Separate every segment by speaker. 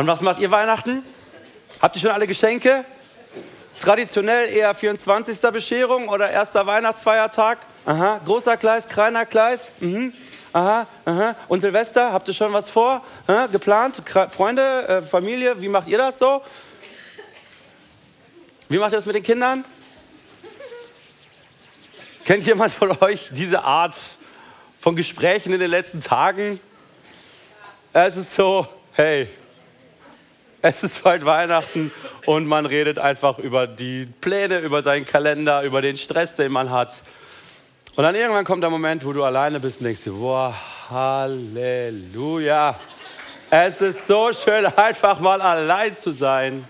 Speaker 1: Und was macht ihr Weihnachten? Habt ihr schon alle Geschenke? Traditionell eher 24. Bescherung oder erster Weihnachtsfeiertag? Aha. Großer Kleis, kleiner Kleis? Mhm. Aha, aha. Und Silvester, habt ihr schon was vor? Ha? Geplant? Freunde, äh, Familie, wie macht ihr das so? Wie macht ihr das mit den Kindern? Kennt jemand von euch diese Art von Gesprächen in den letzten Tagen? Es ist so, hey, es ist bald Weihnachten und man redet einfach über die Pläne, über seinen Kalender, über den Stress, den man hat. Und dann irgendwann kommt der Moment, wo du alleine bist und denkst dir, boah, Halleluja. Es ist so schön, einfach mal allein zu sein,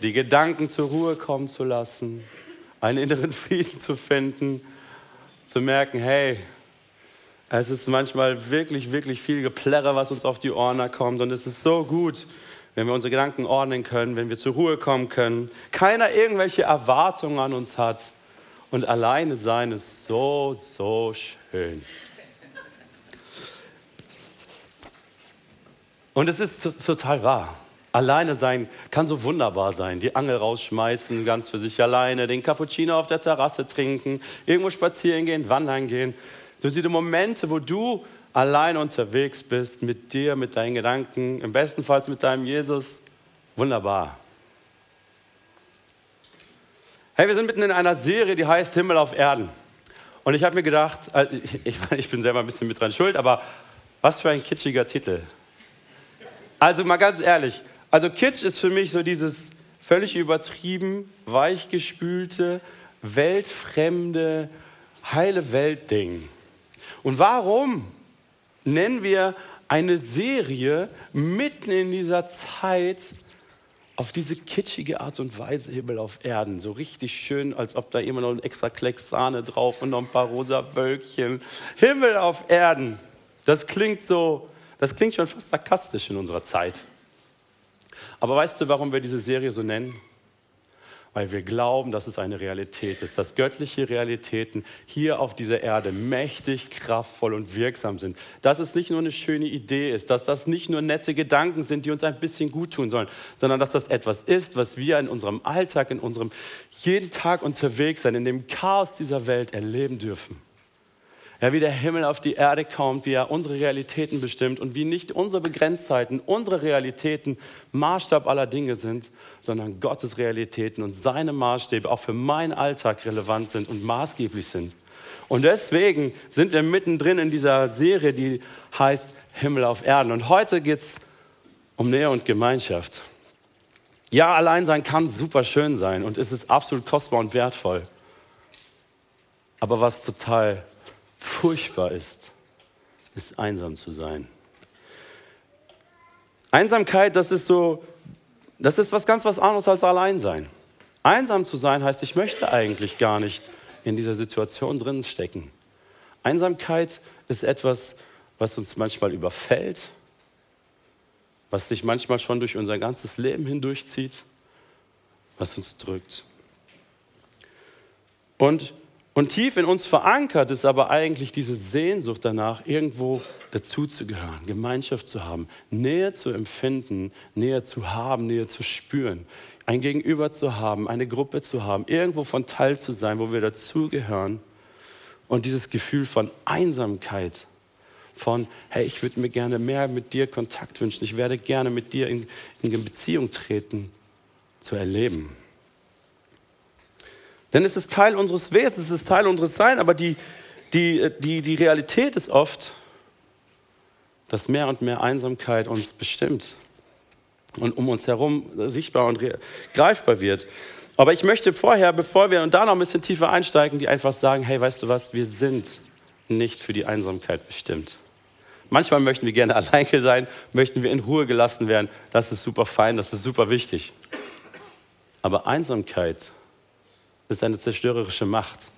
Speaker 1: die Gedanken zur Ruhe kommen zu lassen, einen inneren Frieden zu finden, zu merken, hey, es ist manchmal wirklich, wirklich viel Geplärre, was uns auf die Ohren kommt. Und es ist so gut, wenn wir unsere Gedanken ordnen können, wenn wir zur Ruhe kommen können, keiner irgendwelche Erwartungen an uns hat und alleine sein ist so, so schön. Und es ist total wahr. Alleine sein kann so wunderbar sein. Die Angel rausschmeißen, ganz für sich alleine, den Cappuccino auf der Terrasse trinken, irgendwo spazieren gehen, wandern gehen. Du siehst Momente, wo du alleine unterwegs bist, mit dir, mit deinen Gedanken, im besten Fall mit deinem Jesus. Wunderbar. Hey, wir sind mitten in einer Serie, die heißt Himmel auf Erden. Und ich habe mir gedacht, äh, ich, ich bin selber ein bisschen mit dran schuld, aber was für ein kitschiger Titel. Also mal ganz ehrlich, also Kitsch ist für mich so dieses völlig übertrieben, weichgespülte, weltfremde, heile Welt-Ding. Und warum nennen wir eine Serie mitten in dieser Zeit auf diese kitschige Art und Weise Himmel auf Erden. So richtig schön, als ob da immer noch ein extra Klecks Sahne drauf und noch ein paar rosa Wölkchen. Himmel auf Erden. Das klingt so, das klingt schon fast sarkastisch in unserer Zeit. Aber weißt du, warum wir diese Serie so nennen? Weil wir glauben, dass es eine Realität ist, dass göttliche Realitäten hier auf dieser Erde mächtig, kraftvoll und wirksam sind. Dass es nicht nur eine schöne Idee ist, dass das nicht nur nette Gedanken sind, die uns ein bisschen gut tun sollen, sondern dass das etwas ist, was wir in unserem Alltag, in unserem jeden Tag unterwegs sein, in dem Chaos dieser Welt erleben dürfen. Ja, wie der Himmel auf die Erde kommt, wie er unsere Realitäten bestimmt und wie nicht unsere Begrenztheiten, unsere Realitäten Maßstab aller Dinge sind, sondern Gottes Realitäten und seine Maßstäbe auch für meinen Alltag relevant sind und maßgeblich sind. Und deswegen sind wir mittendrin in dieser Serie, die heißt Himmel auf Erden. Und heute geht es um Nähe und Gemeinschaft. Ja, Alleinsein kann super schön sein und es ist absolut kostbar und wertvoll. Aber was total furchtbar ist, ist einsam zu sein. Einsamkeit, das ist so, das ist was ganz was anderes als Alleinsein. Einsam zu sein heißt, ich möchte eigentlich gar nicht in dieser Situation drin stecken. Einsamkeit ist etwas, was uns manchmal überfällt, was sich manchmal schon durch unser ganzes Leben hindurchzieht, was uns drückt. Und und tief in uns verankert ist aber eigentlich diese Sehnsucht danach, irgendwo dazuzugehören, Gemeinschaft zu haben, Nähe zu empfinden, Nähe zu haben, Nähe zu spüren, ein Gegenüber zu haben, eine Gruppe zu haben, irgendwo von Teil zu sein, wo wir dazugehören. Und dieses Gefühl von Einsamkeit, von, hey, ich würde mir gerne mehr mit dir Kontakt wünschen, ich werde gerne mit dir in, in Beziehung treten, zu erleben. Denn es ist Teil unseres Wesens, es ist Teil unseres Seins, aber die, die, die, die Realität ist oft, dass mehr und mehr Einsamkeit uns bestimmt und um uns herum sichtbar und greifbar wird. Aber ich möchte vorher, bevor wir und da noch ein bisschen tiefer einsteigen, die einfach sagen, hey, weißt du was, wir sind nicht für die Einsamkeit bestimmt. Manchmal möchten wir gerne alleine sein, möchten wir in Ruhe gelassen werden. Das ist super fein, das ist super wichtig. Aber Einsamkeit ist eine zerstörerische Macht,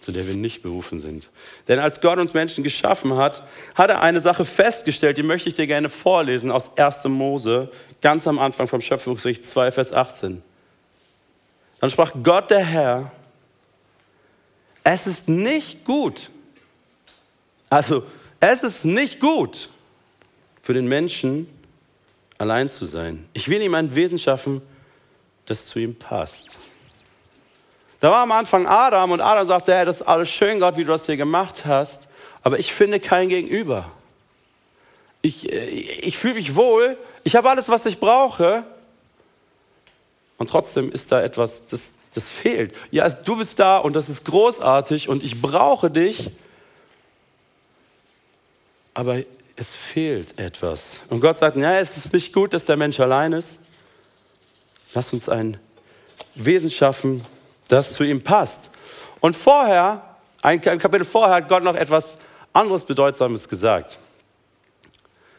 Speaker 1: zu der wir nicht berufen sind. Denn als Gott uns Menschen geschaffen hat, hat er eine Sache festgestellt, die möchte ich dir gerne vorlesen aus 1. Mose, ganz am Anfang vom Schöpfungsricht 2, Vers 18. Dann sprach Gott der Herr, es ist nicht gut, also es ist nicht gut für den Menschen, allein zu sein. Ich will ihm ein Wesen schaffen, das zu ihm passt. Da war am Anfang Adam und Adam sagte, hey, das ist alles schön, Gott, wie du das hier gemacht hast, aber ich finde kein Gegenüber. Ich, äh, ich fühle mich wohl, ich habe alles, was ich brauche. Und trotzdem ist da etwas, das, das fehlt. Ja, du bist da und das ist großartig und ich brauche dich. Aber es fehlt etwas. Und Gott sagt, ja, es ist nicht gut, dass der Mensch allein ist. Lass uns ein Wesen schaffen, das zu ihm passt. Und vorher, ein Kapitel vorher, hat Gott noch etwas anderes Bedeutsames gesagt.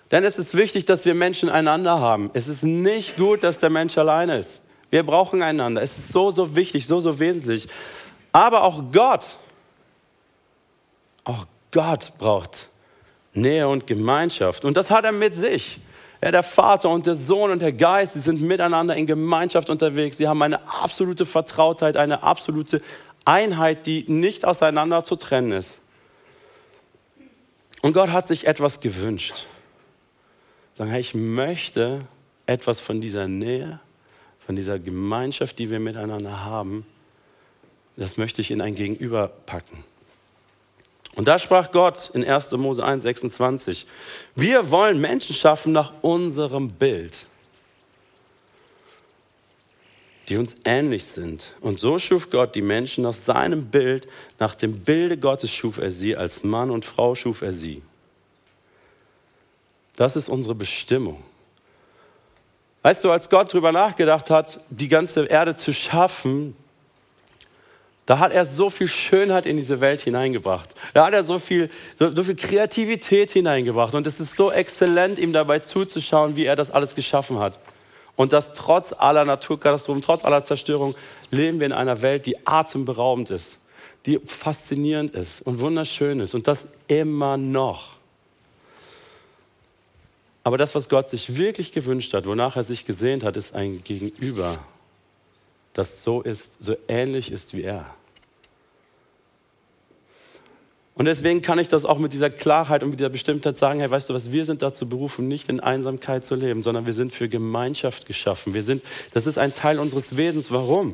Speaker 1: Denn es ist wichtig, dass wir Menschen einander haben. Es ist nicht gut, dass der Mensch alleine ist. Wir brauchen einander. Es ist so, so wichtig, so, so wesentlich. Aber auch Gott, auch Gott braucht Nähe und Gemeinschaft. Und das hat er mit sich. Ja, der Vater und der Sohn und der Geist, sie sind miteinander in Gemeinschaft unterwegs. Sie haben eine absolute Vertrautheit, eine absolute Einheit, die nicht auseinander zu trennen ist. Und Gott hat sich etwas gewünscht. Sagen, hey, ich möchte etwas von dieser Nähe, von dieser Gemeinschaft, die wir miteinander haben, das möchte ich in ein Gegenüber packen. Und da sprach Gott in 1. Mose 1, 26, wir wollen Menschen schaffen nach unserem Bild, die uns ähnlich sind. Und so schuf Gott die Menschen nach seinem Bild, nach dem Bilde Gottes schuf er sie, als Mann und Frau schuf er sie. Das ist unsere Bestimmung. Weißt du, als Gott darüber nachgedacht hat, die ganze Erde zu schaffen, da hat er so viel Schönheit in diese Welt hineingebracht. Da hat er so viel, so, so, viel Kreativität hineingebracht. Und es ist so exzellent, ihm dabei zuzuschauen, wie er das alles geschaffen hat. Und dass trotz aller Naturkatastrophen, trotz aller Zerstörung, leben wir in einer Welt, die atemberaubend ist, die faszinierend ist und wunderschön ist. Und das immer noch. Aber das, was Gott sich wirklich gewünscht hat, wonach er sich gesehnt hat, ist ein Gegenüber das so ist, so ähnlich ist wie er. Und deswegen kann ich das auch mit dieser Klarheit und mit dieser Bestimmtheit sagen, hey, weißt du was, wir sind dazu berufen, nicht in Einsamkeit zu leben, sondern wir sind für Gemeinschaft geschaffen. Wir sind, das ist ein Teil unseres Wesens. Warum?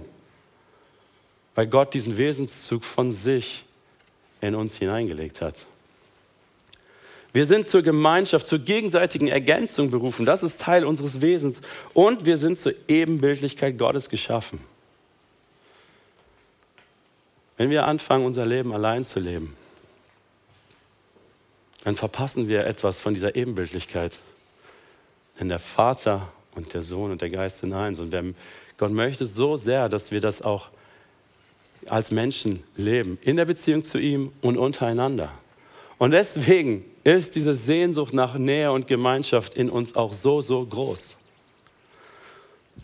Speaker 1: Weil Gott diesen Wesenszug von sich in uns hineingelegt hat. Wir sind zur Gemeinschaft, zur gegenseitigen Ergänzung berufen. Das ist Teil unseres Wesens. Und wir sind zur Ebenbildlichkeit Gottes geschaffen. Wenn wir anfangen, unser Leben allein zu leben, dann verpassen wir etwas von dieser Ebenbildlichkeit. Denn der Vater und der Sohn und der Geist sind eins. Und Gott möchte so sehr, dass wir das auch als Menschen leben, in der Beziehung zu ihm und untereinander. Und deswegen ist diese Sehnsucht nach Nähe und Gemeinschaft in uns auch so, so groß.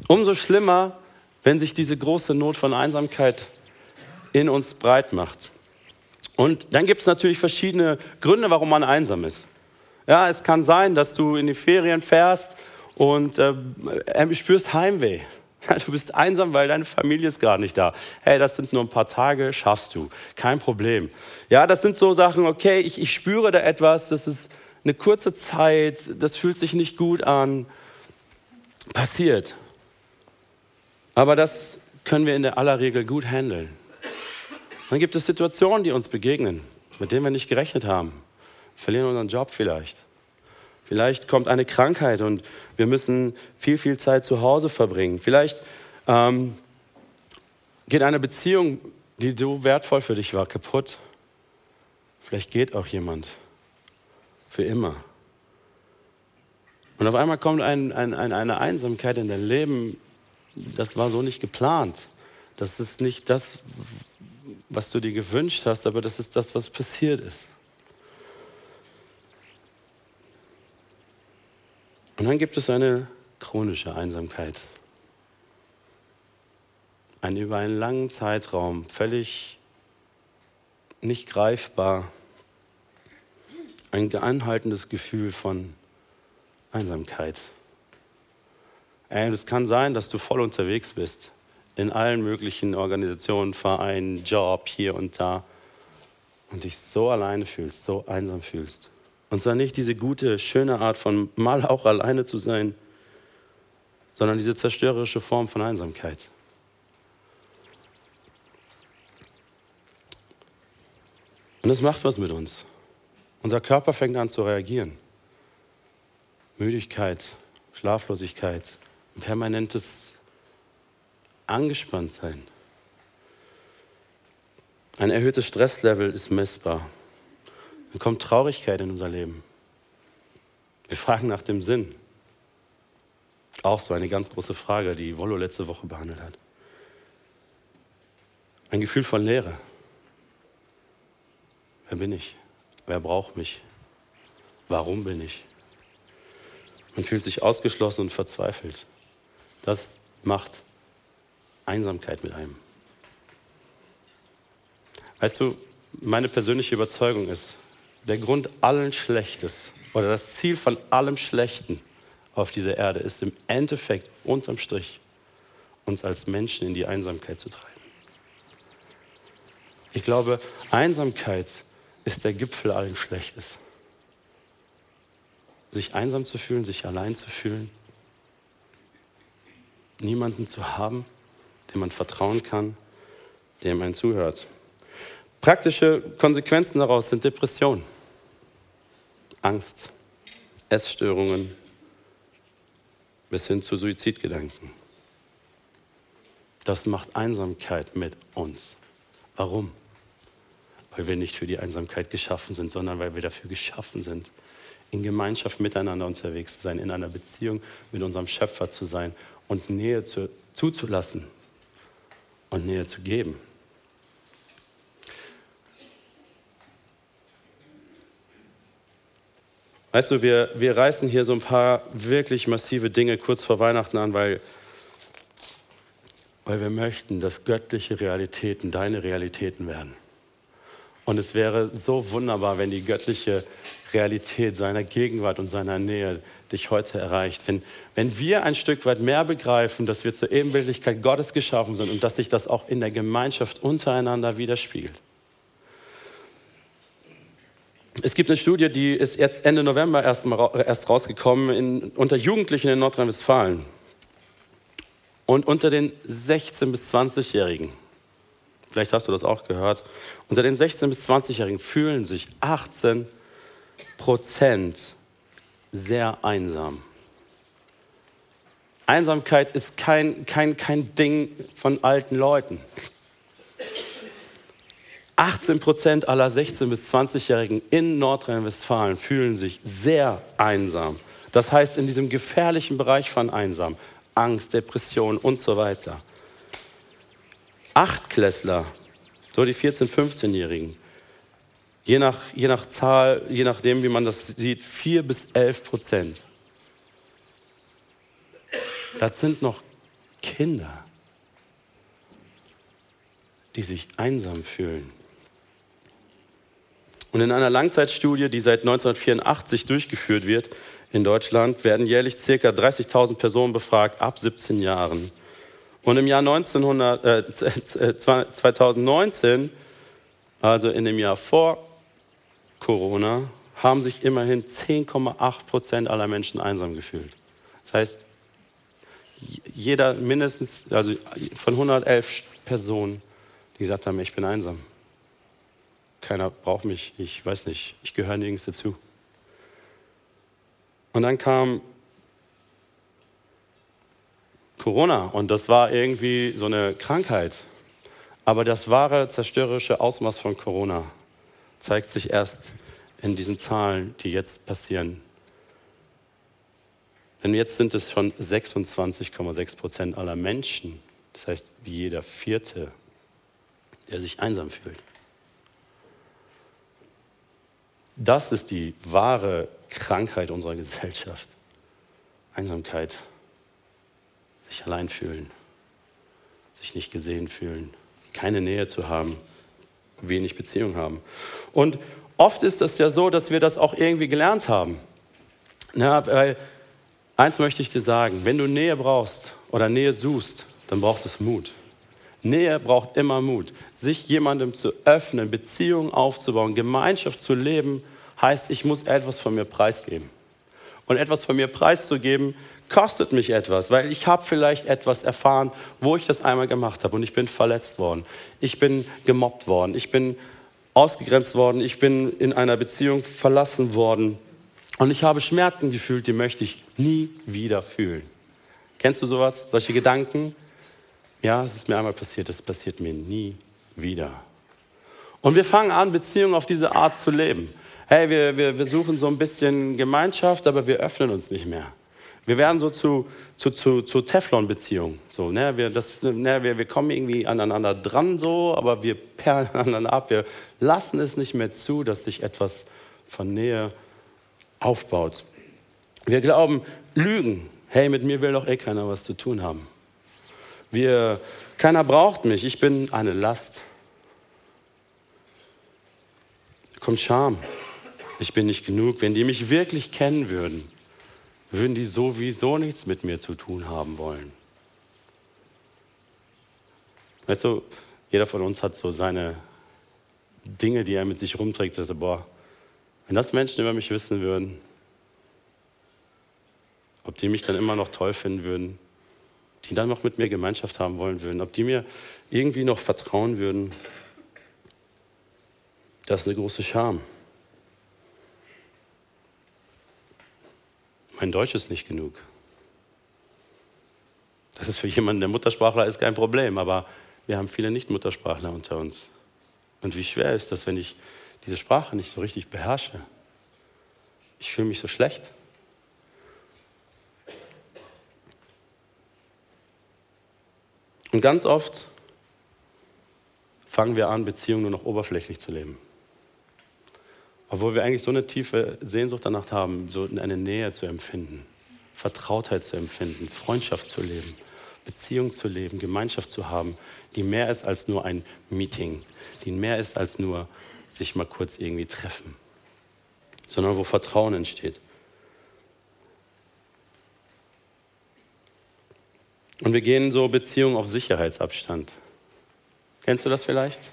Speaker 1: Umso schlimmer, wenn sich diese große Not von Einsamkeit in uns breit macht. Und dann gibt es natürlich verschiedene Gründe, warum man einsam ist. Ja, es kann sein, dass du in die Ferien fährst und äh, spürst Heimweh. Du bist einsam, weil deine Familie ist gerade nicht da. Hey, das sind nur ein paar Tage, schaffst du. Kein Problem. Ja, das sind so Sachen, okay, ich, ich spüre da etwas, das ist eine kurze Zeit, das fühlt sich nicht gut an. Passiert. Aber das können wir in der aller Regel gut handeln. Dann gibt es Situationen, die uns begegnen, mit denen wir nicht gerechnet haben. Verlieren unseren Job vielleicht. Vielleicht kommt eine Krankheit und wir müssen viel, viel Zeit zu Hause verbringen. Vielleicht ähm, geht eine Beziehung, die so wertvoll für dich war, kaputt. Vielleicht geht auch jemand für immer. Und auf einmal kommt ein, ein, eine Einsamkeit in dein Leben, das war so nicht geplant. Das ist nicht das, was du dir gewünscht hast, aber das ist das, was passiert ist. Und dann gibt es eine chronische Einsamkeit. Ein über einen langen Zeitraum, völlig nicht greifbar, ein anhaltendes Gefühl von Einsamkeit. Ey, es kann sein, dass du voll unterwegs bist, in allen möglichen Organisationen, Vereinen, Job, hier und da, und dich so alleine fühlst, so einsam fühlst. Und zwar nicht diese gute, schöne Art von mal auch alleine zu sein, sondern diese zerstörerische Form von Einsamkeit. Und es macht was mit uns. Unser Körper fängt an zu reagieren. Müdigkeit, Schlaflosigkeit, permanentes Angespanntsein. Ein erhöhtes Stresslevel ist messbar. Dann kommt Traurigkeit in unser Leben. Wir fragen nach dem Sinn. Auch so eine ganz große Frage, die Wollo letzte Woche behandelt hat. Ein Gefühl von Leere. Wer bin ich? Wer braucht mich? Warum bin ich? Man fühlt sich ausgeschlossen und verzweifelt. Das macht Einsamkeit mit einem. Weißt du, meine persönliche Überzeugung ist, der Grund allen Schlechtes oder das Ziel von allem Schlechten auf dieser Erde ist im Endeffekt unterm Strich, uns als Menschen in die Einsamkeit zu treiben. Ich glaube, Einsamkeit ist der Gipfel allen Schlechtes. Sich einsam zu fühlen, sich allein zu fühlen, niemanden zu haben, dem man vertrauen kann, dem man zuhört. Praktische Konsequenzen daraus sind Depression, Angst, Essstörungen bis hin zu Suizidgedanken. Das macht Einsamkeit mit uns. Warum? Weil wir nicht für die Einsamkeit geschaffen sind, sondern weil wir dafür geschaffen sind, in Gemeinschaft miteinander unterwegs zu sein, in einer Beziehung mit unserem Schöpfer zu sein und Nähe zu, zuzulassen und Nähe zu geben. Weißt du, wir, wir reißen hier so ein paar wirklich massive Dinge kurz vor Weihnachten an, weil, weil wir möchten, dass göttliche Realitäten deine Realitäten werden. Und es wäre so wunderbar, wenn die göttliche Realität seiner Gegenwart und seiner Nähe dich heute erreicht. Wenn, wenn wir ein Stück weit mehr begreifen, dass wir zur Ebenbildlichkeit Gottes geschaffen sind und dass sich das auch in der Gemeinschaft untereinander widerspiegelt. Es gibt eine Studie, die ist jetzt Ende November erst, mal, erst rausgekommen in, unter Jugendlichen in Nordrhein-Westfalen. Und unter den 16- bis 20-Jährigen, vielleicht hast du das auch gehört, unter den 16- bis 20-Jährigen fühlen sich 18 Prozent sehr einsam. Einsamkeit ist kein, kein, kein Ding von alten Leuten. 18 Prozent aller 16- bis 20-Jährigen in Nordrhein-Westfalen fühlen sich sehr einsam. Das heißt, in diesem gefährlichen Bereich von einsam, Angst, Depression und so weiter. Achtklässler, so die 14-, 15-Jährigen, je nach, je nach Zahl, je nachdem, wie man das sieht, 4 bis 11 Prozent. Das sind noch Kinder, die sich einsam fühlen. Und in einer Langzeitstudie, die seit 1984 durchgeführt wird in Deutschland, werden jährlich ca. 30.000 Personen befragt ab 17 Jahren. Und im Jahr 1900, äh, 2019, also in dem Jahr vor Corona, haben sich immerhin 10,8 Prozent aller Menschen einsam gefühlt. Das heißt, jeder mindestens, also von 111 Personen, die gesagt haben, ich bin einsam keiner braucht mich, ich weiß nicht, ich gehöre nirgends dazu. Und dann kam Corona und das war irgendwie so eine Krankheit. Aber das wahre zerstörerische Ausmaß von Corona zeigt sich erst in diesen Zahlen, die jetzt passieren. Denn jetzt sind es schon 26,6 Prozent aller Menschen, das heißt jeder Vierte, der sich einsam fühlt. Das ist die wahre Krankheit unserer Gesellschaft. Einsamkeit, sich allein fühlen, sich nicht gesehen fühlen, keine Nähe zu haben, wenig Beziehung haben. Und oft ist es ja so, dass wir das auch irgendwie gelernt haben. Na, weil eins möchte ich dir sagen, wenn du Nähe brauchst oder Nähe suchst, dann braucht es Mut. Nähe braucht immer Mut. Sich jemandem zu öffnen, Beziehungen aufzubauen, Gemeinschaft zu leben, heißt, ich muss etwas von mir preisgeben. Und etwas von mir preiszugeben, kostet mich etwas, weil ich habe vielleicht etwas erfahren, wo ich das einmal gemacht habe und ich bin verletzt worden. Ich bin gemobbt worden. Ich bin ausgegrenzt worden. Ich bin in einer Beziehung verlassen worden. Und ich habe Schmerzen gefühlt, die möchte ich nie wieder fühlen. Kennst du sowas? Solche Gedanken? Ja, es ist mir einmal passiert, es passiert mir nie wieder. Und wir fangen an, Beziehungen auf diese Art zu leben. Hey, wir, wir, wir suchen so ein bisschen Gemeinschaft, aber wir öffnen uns nicht mehr. Wir werden so zu, zu, zu, zu Teflon-Beziehungen. So, ne? wir, ne? wir, wir kommen irgendwie aneinander dran, so, aber wir perlen aneinander ab. Wir lassen es nicht mehr zu, dass sich etwas von Nähe aufbaut. Wir glauben, Lügen. Hey, mit mir will doch eh keiner was zu tun haben. Wir, keiner braucht mich, ich bin eine Last. Kommt Scham. Ich bin nicht genug. Wenn die mich wirklich kennen würden, würden die sowieso nichts mit mir zu tun haben wollen. Weißt du, jeder von uns hat so seine Dinge, die er mit sich rumträgt. Sagt, boah, wenn das Menschen über mich wissen würden, ob die mich dann immer noch toll finden würden, die dann noch mit mir Gemeinschaft haben wollen würden, ob die mir irgendwie noch vertrauen würden, das ist eine große Scham. Mein Deutsch ist nicht genug. Das ist für jemanden, der Muttersprachler ist, kein Problem, aber wir haben viele Nicht-Muttersprachler unter uns. Und wie schwer ist das, wenn ich diese Sprache nicht so richtig beherrsche? Ich fühle mich so schlecht. Und ganz oft fangen wir an, Beziehungen nur noch oberflächlich zu leben. Obwohl wir eigentlich so eine tiefe Sehnsucht danach haben, so eine Nähe zu empfinden, Vertrautheit zu empfinden, Freundschaft zu leben, Beziehung zu leben, Gemeinschaft zu haben, die mehr ist als nur ein Meeting, die mehr ist als nur sich mal kurz irgendwie treffen, sondern wo Vertrauen entsteht. Und wir gehen so Beziehungen auf Sicherheitsabstand. Kennst du das vielleicht?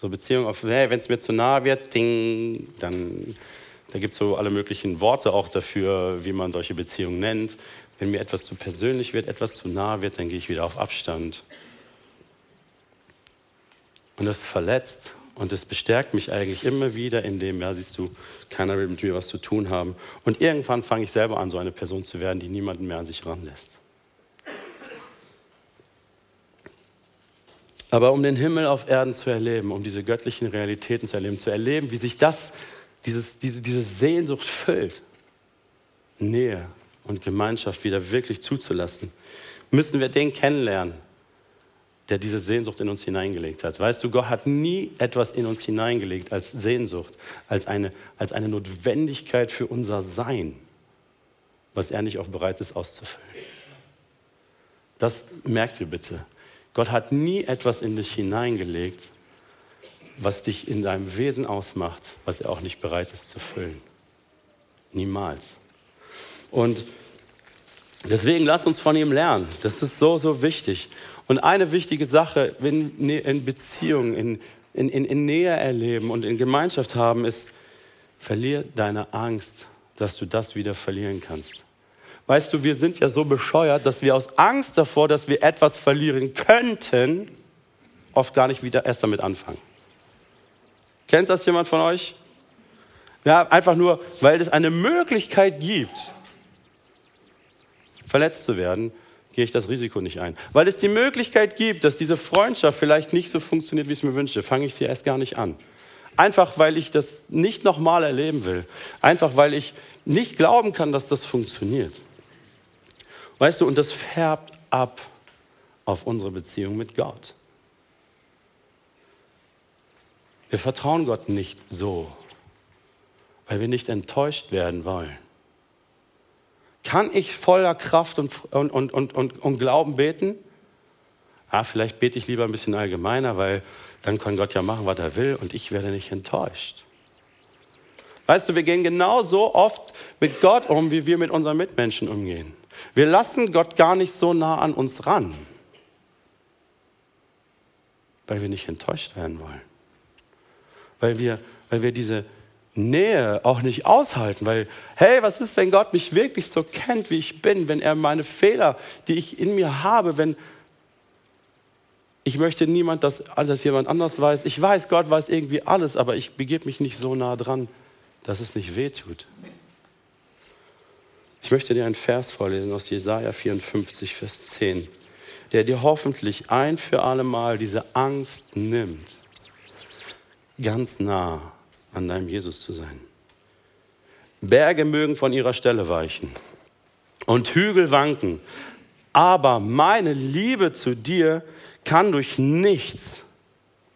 Speaker 1: So Beziehungen auf, hey, wenn es mir zu nahe wird, ding, dann da gibt es so alle möglichen Worte auch dafür, wie man solche Beziehungen nennt. Wenn mir etwas zu persönlich wird, etwas zu nahe wird, dann gehe ich wieder auf Abstand. Und das verletzt und das bestärkt mich eigentlich immer wieder in dem, ja, siehst du, keiner will mit mir was zu tun haben. Und irgendwann fange ich selber an, so eine Person zu werden, die niemanden mehr an sich ranlässt. Aber um den Himmel auf Erden zu erleben, um diese göttlichen Realitäten zu erleben, zu erleben, wie sich das, dieses, diese, diese Sehnsucht füllt, Nähe und Gemeinschaft wieder wirklich zuzulassen, müssen wir den kennenlernen, der diese Sehnsucht in uns hineingelegt hat. Weißt du, Gott hat nie etwas in uns hineingelegt als Sehnsucht, als eine, als eine Notwendigkeit für unser Sein, was er nicht auch bereit ist auszufüllen. Das merkt ihr bitte. Gott hat nie etwas in dich hineingelegt, was dich in deinem Wesen ausmacht, was er auch nicht bereit ist zu füllen. Niemals. Und deswegen lass uns von ihm lernen. Das ist so, so wichtig. Und eine wichtige Sache in, in Beziehungen, in, in, in, in Nähe erleben und in Gemeinschaft haben, ist, verlier deine Angst, dass du das wieder verlieren kannst. Weißt du, wir sind ja so bescheuert, dass wir aus Angst davor, dass wir etwas verlieren könnten, oft gar nicht wieder erst damit anfangen. Kennt das jemand von euch? Ja, einfach nur, weil es eine Möglichkeit gibt, verletzt zu werden, gehe ich das Risiko nicht ein. Weil es die Möglichkeit gibt, dass diese Freundschaft vielleicht nicht so funktioniert, wie ich es mir wünsche, fange ich sie erst gar nicht an. Einfach weil ich das nicht nochmal erleben will. Einfach weil ich nicht glauben kann, dass das funktioniert. Weißt du, und das färbt ab auf unsere Beziehung mit Gott. Wir vertrauen Gott nicht so, weil wir nicht enttäuscht werden wollen. Kann ich voller Kraft und, und, und, und, und, Glauben beten? Ah, vielleicht bete ich lieber ein bisschen allgemeiner, weil dann kann Gott ja machen, was er will und ich werde nicht enttäuscht. Weißt du, wir gehen genauso oft mit Gott um, wie wir mit unseren Mitmenschen umgehen. Wir lassen Gott gar nicht so nah an uns ran, weil wir nicht enttäuscht werden wollen. Weil wir, weil wir diese Nähe auch nicht aushalten, weil, hey, was ist, wenn Gott mich wirklich so kennt, wie ich bin, wenn er meine Fehler, die ich in mir habe, wenn ich möchte niemand, dass, dass jemand anders weiß. Ich weiß, Gott weiß irgendwie alles, aber ich begebe mich nicht so nah dran, dass es nicht wehtut. Ich möchte dir einen Vers vorlesen aus Jesaja 54, Vers 10, der dir hoffentlich ein für alle Mal diese Angst nimmt, ganz nah an deinem Jesus zu sein. Berge mögen von ihrer Stelle weichen und Hügel wanken, aber meine Liebe zu dir kann durch nichts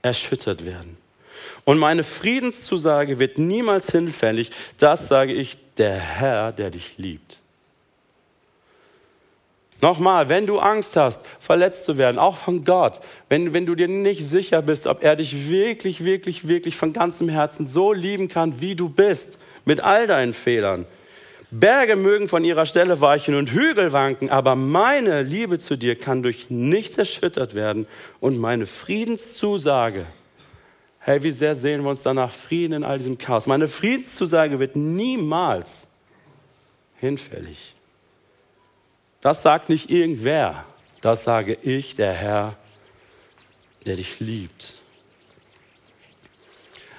Speaker 1: erschüttert werden. Und meine Friedenszusage wird niemals hinfällig. Das sage ich, der Herr, der dich liebt. Nochmal, wenn du Angst hast, verletzt zu werden, auch von Gott, wenn, wenn du dir nicht sicher bist, ob er dich wirklich, wirklich, wirklich von ganzem Herzen so lieben kann, wie du bist, mit all deinen Fehlern. Berge mögen von ihrer Stelle weichen und Hügel wanken, aber meine Liebe zu dir kann durch nichts erschüttert werden und meine Friedenszusage, hey, wie sehr sehen wir uns danach Frieden in all diesem Chaos, meine Friedenszusage wird niemals hinfällig. Das sagt nicht irgendwer, das sage ich, der Herr, der dich liebt.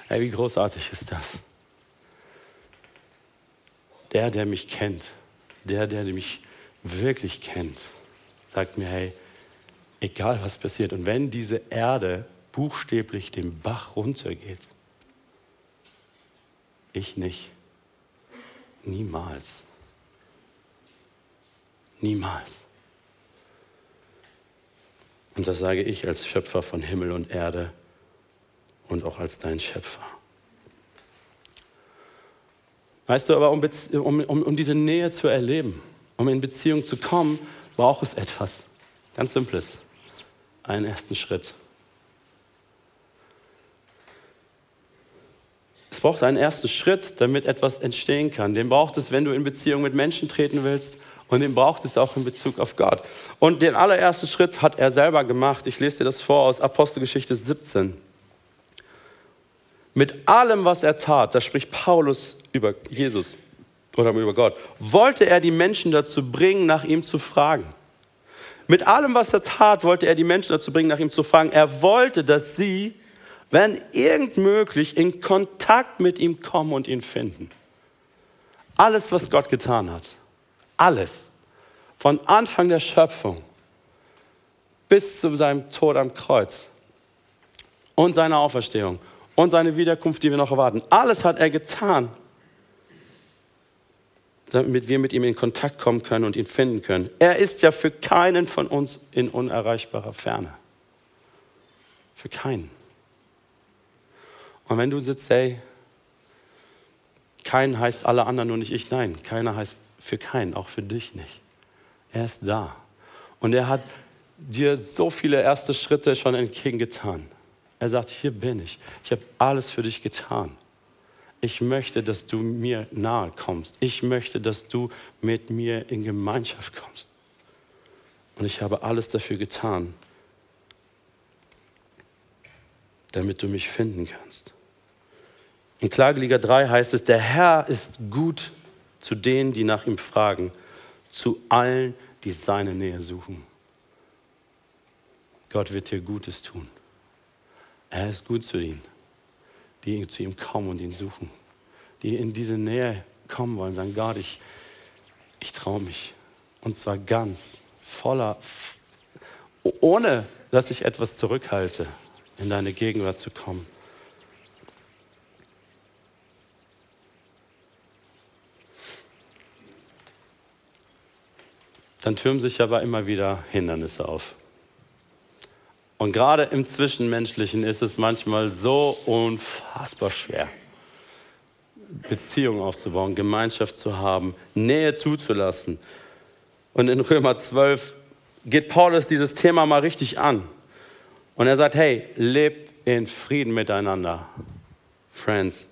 Speaker 1: Hey, wie großartig ist das? Der, der mich kennt, der, der mich wirklich kennt, sagt mir, hey, egal was passiert, und wenn diese Erde buchstäblich den Bach runtergeht, ich nicht, niemals. Niemals. Und das sage ich als Schöpfer von Himmel und Erde und auch als dein Schöpfer. Weißt du, aber um, um, um, diese Nähe zu erleben, um in Beziehung zu kommen, braucht es etwas. Ganz Simples. Einen ersten Schritt. Es braucht einen ersten Schritt, damit etwas entstehen kann. Den braucht es, wenn du in Beziehung mit Menschen treten willst und den braucht es auch in Bezug auf Gott. Und den allerersten Schritt hat er selber gemacht. Ich lese dir das vor aus Apostelgeschichte 17. Mit allem, was er tat, da spricht Paulus über Jesus oder über Gott, wollte er die Menschen dazu bringen, nach ihm zu fragen. Mit allem, was er tat, wollte er die Menschen dazu bringen, nach ihm zu fragen. Er wollte, dass sie, wenn irgend möglich, in Kontakt mit ihm kommen und ihn finden. Alles, was Gott getan hat alles. Von Anfang der Schöpfung bis zu seinem Tod am Kreuz und seiner Auferstehung und seine Wiederkunft, die wir noch erwarten. Alles hat er getan, damit wir mit ihm in Kontakt kommen können und ihn finden können. Er ist ja für keinen von uns in unerreichbarer Ferne. Für keinen. Und wenn du sitzt, hey, keinen heißt alle anderen nur nicht ich, nein, keiner heißt für keinen, auch für dich nicht. Er ist da. Und er hat dir so viele erste Schritte schon entgegengetan. Er sagt, hier bin ich. Ich habe alles für dich getan. Ich möchte, dass du mir nahe kommst. Ich möchte, dass du mit mir in Gemeinschaft kommst. Und ich habe alles dafür getan, damit du mich finden kannst. In Klageliga 3 heißt es, der Herr ist gut zu denen, die nach ihm fragen, zu allen, die seine Nähe suchen. Gott wird dir Gutes tun. Er ist gut zu ihnen, die zu ihm kommen und ihn suchen, die in diese Nähe kommen wollen, sagen, Gott, ich, ich traue mich. Und zwar ganz, voller, ohne dass ich etwas zurückhalte, in deine Gegenwart zu kommen. Dann türmen sich aber immer wieder Hindernisse auf. Und gerade im Zwischenmenschlichen ist es manchmal so unfassbar schwer, Beziehungen aufzubauen, Gemeinschaft zu haben, Nähe zuzulassen. Und in Römer 12 geht Paulus dieses Thema mal richtig an. Und er sagt, hey, lebt in Frieden miteinander. Friends,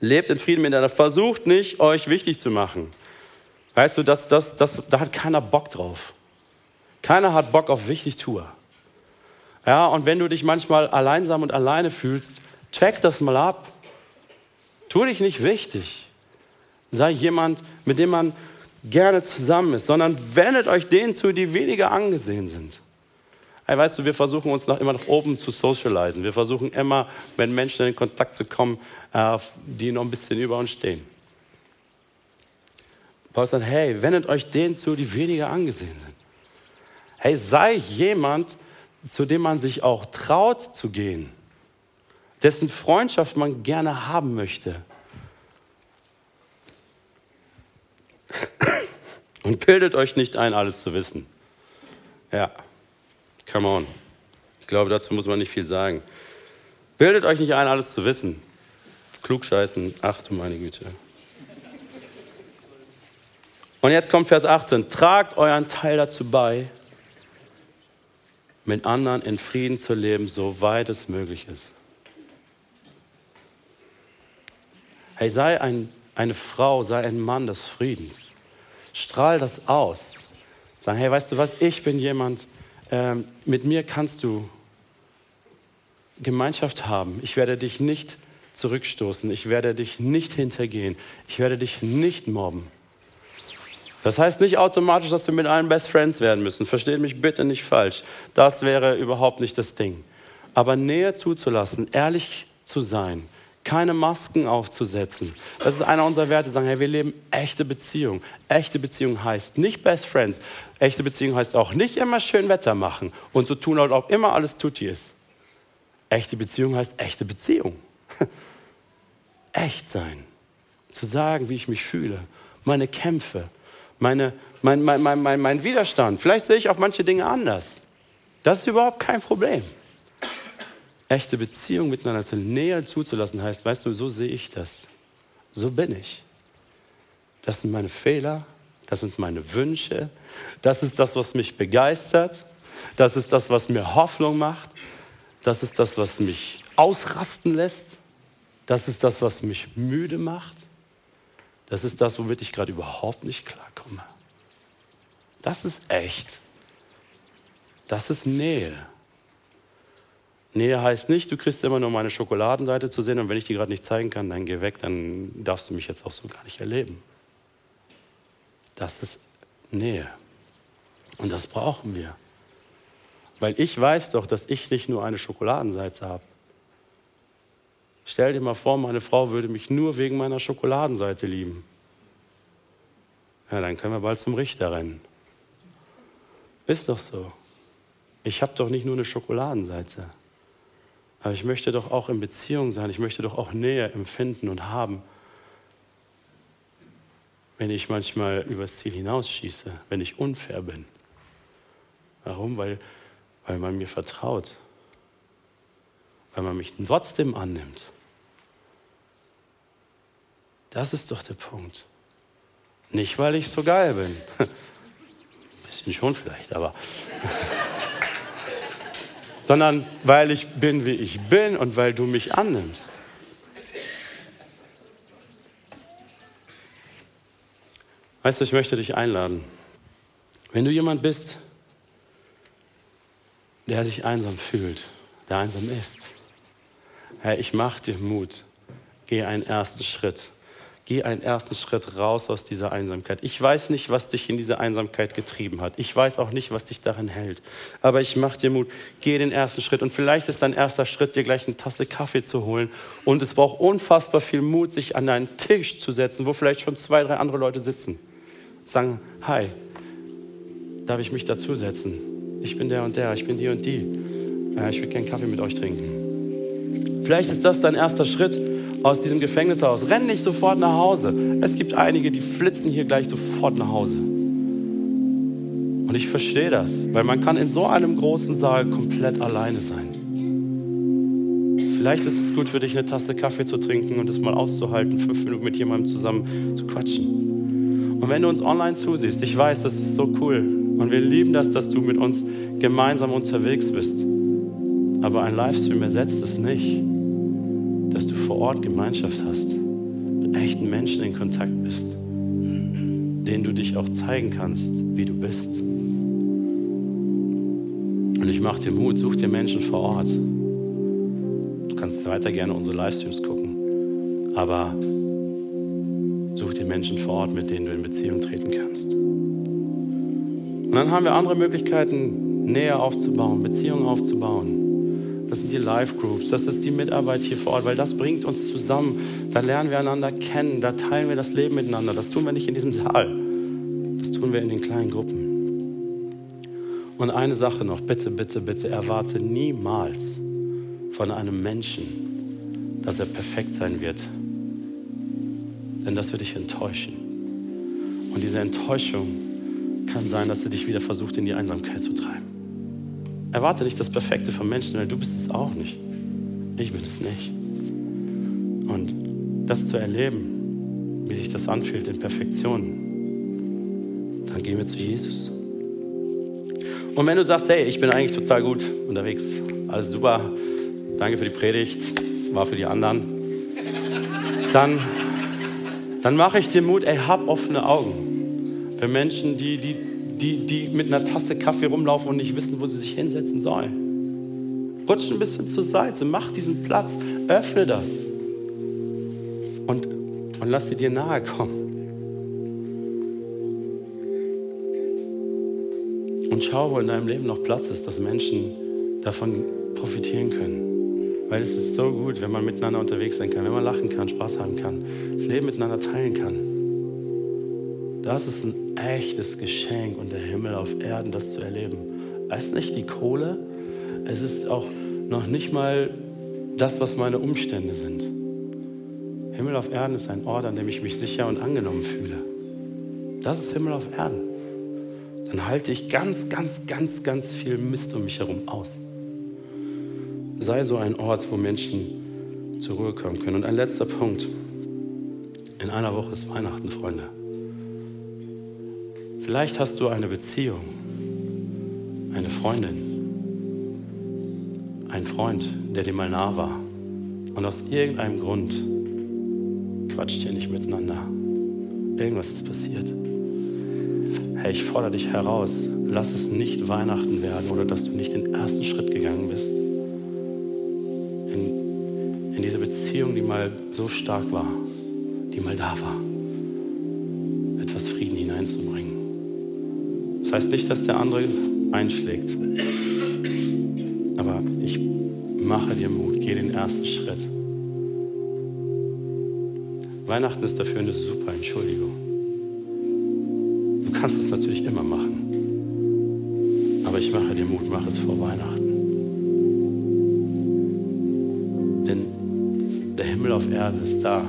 Speaker 1: lebt in Frieden miteinander. Versucht nicht, euch wichtig zu machen. Weißt du, das, das, das, da hat keiner Bock drauf. Keiner hat Bock auf Wichtigtour. Ja, und wenn du dich manchmal alleinsam und alleine fühlst, check das mal ab. Tu dich nicht wichtig. Sei jemand, mit dem man gerne zusammen ist, sondern wendet euch denen zu, die weniger angesehen sind. Hey, weißt du, wir versuchen uns noch immer nach oben zu socialisen. Wir versuchen immer, mit Menschen in Kontakt zu kommen, äh, die noch ein bisschen über uns stehen. Paulus sagt, hey, wendet euch denen zu, die weniger angesehen sind. Hey, sei jemand, zu dem man sich auch traut zu gehen, dessen Freundschaft man gerne haben möchte. Und bildet euch nicht ein, alles zu wissen. Ja, come on. Ich glaube, dazu muss man nicht viel sagen. Bildet euch nicht ein, alles zu wissen. Klugscheißen, ach du meine Güte. Und jetzt kommt Vers 18. Tragt euren Teil dazu bei, mit anderen in Frieden zu leben, soweit es möglich ist. Hey, sei ein, eine Frau, sei ein Mann des Friedens. Strahl das aus. Sag, hey, weißt du was, ich bin jemand, ähm, mit mir kannst du Gemeinschaft haben. Ich werde dich nicht zurückstoßen. Ich werde dich nicht hintergehen. Ich werde dich nicht mobben. Das heißt nicht automatisch, dass wir mit allen Best Friends werden müssen. Versteht mich bitte nicht falsch. Das wäre überhaupt nicht das Ding. Aber Nähe zuzulassen, ehrlich zu sein, keine Masken aufzusetzen. Das ist einer unserer Werte, sagen, hey, wir leben echte Beziehung. Echte Beziehung heißt nicht Best Friends. Echte Beziehung heißt auch nicht immer schön Wetter machen und so tun, als ob immer alles tutti ist. Echte Beziehung heißt echte Beziehung. Echt sein. Zu sagen, wie ich mich fühle. Meine Kämpfe, meine, mein, mein, mein, mein, mein Widerstand. Vielleicht sehe ich auch manche Dinge anders. Das ist überhaupt kein Problem. Echte Beziehung miteinander zu näher zuzulassen heißt, weißt du, so sehe ich das. So bin ich. Das sind meine Fehler, das sind meine Wünsche, das ist das, was mich begeistert, das ist das, was mir Hoffnung macht, das ist das, was mich ausrasten lässt, das ist das, was mich müde macht. Das ist das, womit ich gerade überhaupt nicht klarkomme. Das ist echt. Das ist Nähe. Nähe heißt nicht, du kriegst immer nur meine Schokoladenseite zu sehen und wenn ich die gerade nicht zeigen kann, dann geh weg, dann darfst du mich jetzt auch so gar nicht erleben. Das ist Nähe. Und das brauchen wir. Weil ich weiß doch, dass ich nicht nur eine Schokoladenseite habe. Stell dir mal vor, meine Frau würde mich nur wegen meiner Schokoladenseite lieben. Ja, dann können wir bald zum Richter rennen. Ist doch so. Ich habe doch nicht nur eine Schokoladenseite. Aber ich möchte doch auch in Beziehung sein. Ich möchte doch auch Nähe empfinden und haben. Wenn ich manchmal übers Ziel hinausschieße, wenn ich unfair bin. Warum? Weil, weil man mir vertraut. Weil man mich trotzdem annimmt. Das ist doch der Punkt. Nicht, weil ich so geil bin. Ein bisschen schon vielleicht, aber. Sondern weil ich bin, wie ich bin und weil du mich annimmst. Weißt du, ich möchte dich einladen. Wenn du jemand bist, der sich einsam fühlt, der einsam ist, Herr, ich mach dir Mut. Geh einen ersten Schritt. Geh einen ersten Schritt raus aus dieser Einsamkeit. Ich weiß nicht, was dich in diese Einsamkeit getrieben hat. Ich weiß auch nicht, was dich darin hält. Aber ich mache dir Mut. Geh den ersten Schritt. Und vielleicht ist dein erster Schritt, dir gleich eine Tasse Kaffee zu holen. Und es braucht unfassbar viel Mut, sich an deinen Tisch zu setzen, wo vielleicht schon zwei, drei andere Leute sitzen. Sagen, hi, darf ich mich dazusetzen? Ich bin der und der, ich bin die und die. Ich würde gerne Kaffee mit euch trinken. Vielleicht ist das dein erster Schritt aus diesem Gefängnis heraus. Renn nicht sofort nach Hause. Es gibt einige, die flitzen hier gleich sofort nach Hause. Und ich verstehe das, weil man kann in so einem großen Saal komplett alleine sein. Vielleicht ist es gut für dich, eine Tasse Kaffee zu trinken und es mal auszuhalten, fünf Minuten mit jemandem zusammen zu quatschen. Und wenn du uns online zusiehst, ich weiß, das ist so cool. Und wir lieben das, dass du mit uns gemeinsam unterwegs bist. Aber ein Livestream ersetzt es nicht vor Ort Gemeinschaft hast, mit echten Menschen in Kontakt bist, denen du dich auch zeigen kannst, wie du bist. Und ich mache dir Mut, such dir Menschen vor Ort. Du kannst weiter gerne unsere Livestreams gucken. Aber such dir Menschen vor Ort, mit denen du in Beziehung treten kannst. Und dann haben wir andere Möglichkeiten, Nähe aufzubauen, Beziehungen aufzubauen. Das sind die Life Groups, das ist die Mitarbeit hier vor Ort, weil das bringt uns zusammen. Da lernen wir einander kennen, da teilen wir das Leben miteinander. Das tun wir nicht in diesem Saal, das tun wir in den kleinen Gruppen. Und eine Sache noch, bitte, bitte, bitte, erwarte niemals von einem Menschen, dass er perfekt sein wird. Denn das wird dich enttäuschen. Und diese Enttäuschung kann sein, dass er dich wieder versucht, in die Einsamkeit zu treiben. Erwarte nicht das Perfekte von Menschen, weil du bist es auch nicht. Ich bin es nicht. Und das zu erleben, wie sich das anfühlt in Perfektion, dann gehen wir zu Jesus. Und wenn du sagst, hey, ich bin eigentlich total gut unterwegs, alles super, danke für die Predigt, war für die anderen, dann, dann mache ich dir Mut, ey, hab offene Augen. Für Menschen, die, die, die, die mit einer Tasse Kaffee rumlaufen und nicht wissen, wo sie sich hinsetzen sollen. Rutsch ein bisschen zur Seite, mach diesen Platz, öffne das und, und lass sie dir nahe kommen. Und schau, wo in deinem Leben noch Platz ist, dass Menschen davon profitieren können. Weil es ist so gut, wenn man miteinander unterwegs sein kann, wenn man lachen kann, Spaß haben kann, das Leben miteinander teilen kann. Das ist ein echtes Geschenk und der Himmel auf Erden, das zu erleben. Es ist nicht die Kohle, es ist auch noch nicht mal das, was meine Umstände sind. Himmel auf Erden ist ein Ort, an dem ich mich sicher und angenommen fühle. Das ist Himmel auf Erden dann halte ich ganz, ganz, ganz, ganz viel Mist um mich herum aus. Sei so ein Ort, wo Menschen zur Ruhe kommen können. Und ein letzter Punkt. In einer Woche ist Weihnachten, Freunde. Vielleicht hast du eine Beziehung, eine Freundin, einen Freund, der dir mal nah war. Und aus irgendeinem Grund quatscht ihr nicht miteinander. Irgendwas ist passiert. Hey, ich fordere dich heraus, lass es nicht Weihnachten werden oder dass du nicht den ersten Schritt gegangen bist. In, in diese Beziehung, die mal so stark war, die mal da war, Das heißt nicht, dass der andere einschlägt. Aber ich mache dir Mut, geh den ersten Schritt. Weihnachten ist dafür eine super Entschuldigung kannst es natürlich immer machen. Aber ich mache dir Mut, mach es vor Weihnachten. Denn der Himmel auf Erden ist da.